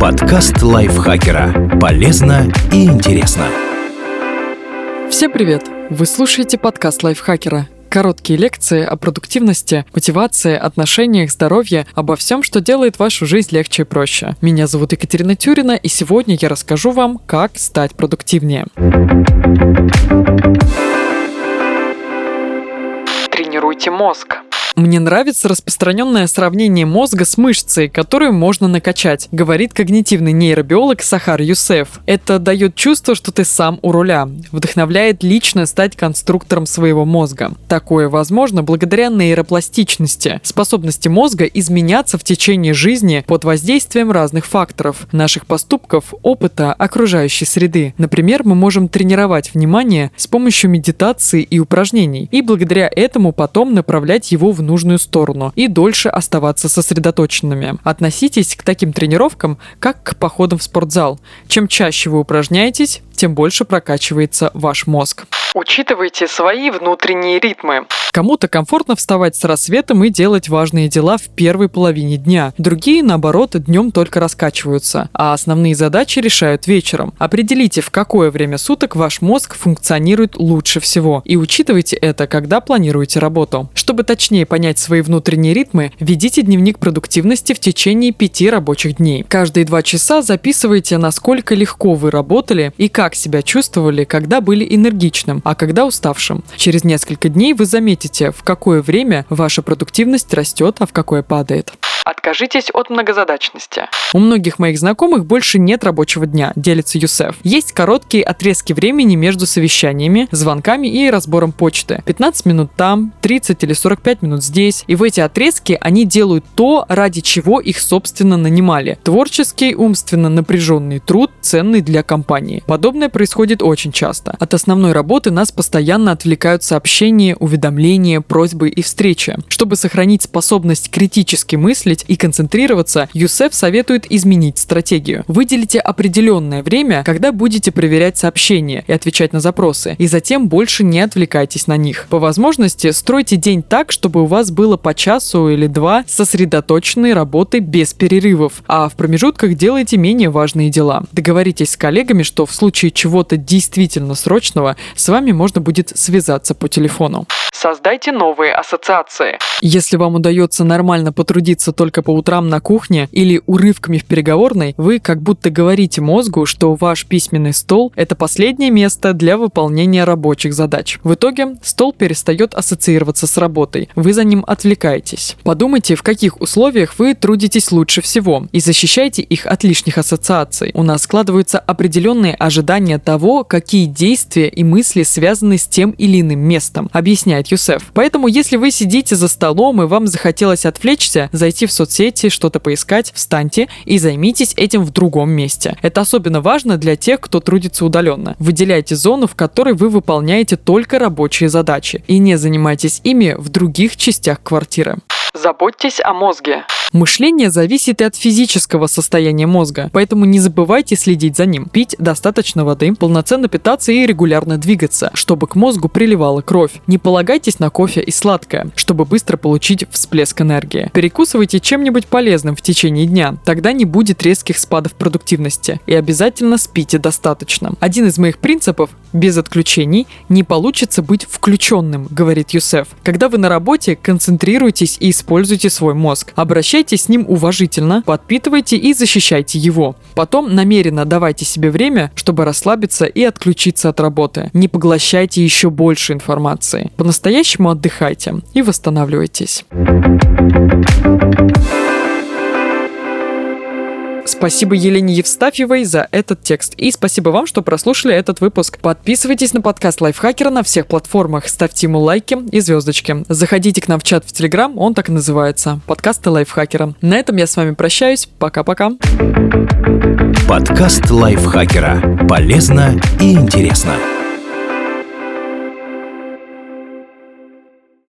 Подкаст лайфхакера. Полезно и интересно. Всем привет! Вы слушаете подкаст лайфхакера. Короткие лекции о продуктивности, мотивации, отношениях, здоровье, обо всем, что делает вашу жизнь легче и проще. Меня зовут Екатерина Тюрина, и сегодня я расскажу вам, как стать продуктивнее. Тренируйте мозг. Мне нравится распространенное сравнение мозга с мышцей, которую можно накачать, говорит когнитивный нейробиолог Сахар Юсеф. Это дает чувство, что ты сам у руля, вдохновляет лично стать конструктором своего мозга. Такое возможно благодаря нейропластичности, способности мозга изменяться в течение жизни под воздействием разных факторов, наших поступков, опыта, окружающей среды. Например, мы можем тренировать внимание с помощью медитации и упражнений, и благодаря этому потом направлять его в нужную сторону и дольше оставаться сосредоточенными. Относитесь к таким тренировкам, как к походам в спортзал. Чем чаще вы упражняетесь, тем больше прокачивается ваш мозг. Учитывайте свои внутренние ритмы. Кому-то комфортно вставать с рассветом и делать важные дела в первой половине дня. Другие, наоборот, днем только раскачиваются, а основные задачи решают вечером. Определите, в какое время суток ваш мозг функционирует лучше всего. И учитывайте это, когда планируете работу. Чтобы точнее понять свои внутренние ритмы, ведите дневник продуктивности в течение пяти рабочих дней. Каждые два часа записывайте, насколько легко вы работали и как себя чувствовали, когда были энергичным, а когда уставшим. Через несколько дней вы заметите, в какое время ваша продуктивность растет, а в какое падает. Откажитесь от многозадачности. У многих моих знакомых больше нет рабочего дня, делится Юсеф. Есть короткие отрезки времени между совещаниями, звонками и разбором почты. 15 минут там, 30 или 45 минут здесь. И в эти отрезки они делают то, ради чего их собственно нанимали. Творческий, умственно напряженный труд, ценный для компании. Подобное происходит очень часто. От основной работы нас постоянно отвлекают сообщения, уведомления, просьбы и встречи. Чтобы сохранить способность критически мыслить, мыслить и концентрироваться, Юсеф советует изменить стратегию. Выделите определенное время, когда будете проверять сообщения и отвечать на запросы, и затем больше не отвлекайтесь на них. По возможности стройте день так, чтобы у вас было по часу или два сосредоточенной работы без перерывов, а в промежутках делайте менее важные дела. Договоритесь с коллегами, что в случае чего-то действительно срочного с вами можно будет связаться по телефону. Создайте новые ассоциации. Если вам удается нормально потрудиться только по утрам на кухне или урывками в переговорной, вы как будто говорите мозгу, что ваш письменный стол – это последнее место для выполнения рабочих задач. В итоге стол перестает ассоциироваться с работой, вы за ним отвлекаетесь. Подумайте, в каких условиях вы трудитесь лучше всего и защищайте их от лишних ассоциаций. У нас складываются определенные ожидания того, какие действия и мысли связаны с тем или иным местом, объясняет Юсеф. Поэтому, если вы сидите за столом и вам захотелось отвлечься, зайти в соцсети, что-то поискать, встаньте и займитесь этим в другом месте. Это особенно важно для тех, кто трудится удаленно. Выделяйте зону, в которой вы выполняете только рабочие задачи, и не занимайтесь ими в других частях квартиры. Заботьтесь о мозге. Мышление зависит и от физического состояния мозга, поэтому не забывайте следить за ним. Пить достаточно воды, полноценно питаться и регулярно двигаться, чтобы к мозгу приливала кровь. Не полагайтесь на кофе и сладкое, чтобы быстро получить всплеск энергии. Перекусывайте чем-нибудь полезным в течение дня, тогда не будет резких спадов продуктивности. И обязательно спите достаточно. Один из моих принципов – без отключений не получится быть включенным, говорит Юсеф. Когда вы на работе, концентрируйтесь и используйте свой мозг. Обращайтесь Обращайтесь с ним уважительно, подпитывайте и защищайте его. Потом намеренно давайте себе время, чтобы расслабиться и отключиться от работы. Не поглощайте еще больше информации. По-настоящему отдыхайте и восстанавливайтесь. Спасибо Елене Евстафьевой за этот текст. И спасибо вам, что прослушали этот выпуск. Подписывайтесь на подкаст Лайфхакера на всех платформах, ставьте ему лайки и звездочки. Заходите к нам в чат в Телеграм, он так и называется. Подкасты Лайфхакера. На этом я с вами прощаюсь. Пока-пока. Подкаст Лайфхакера. Полезно и интересно.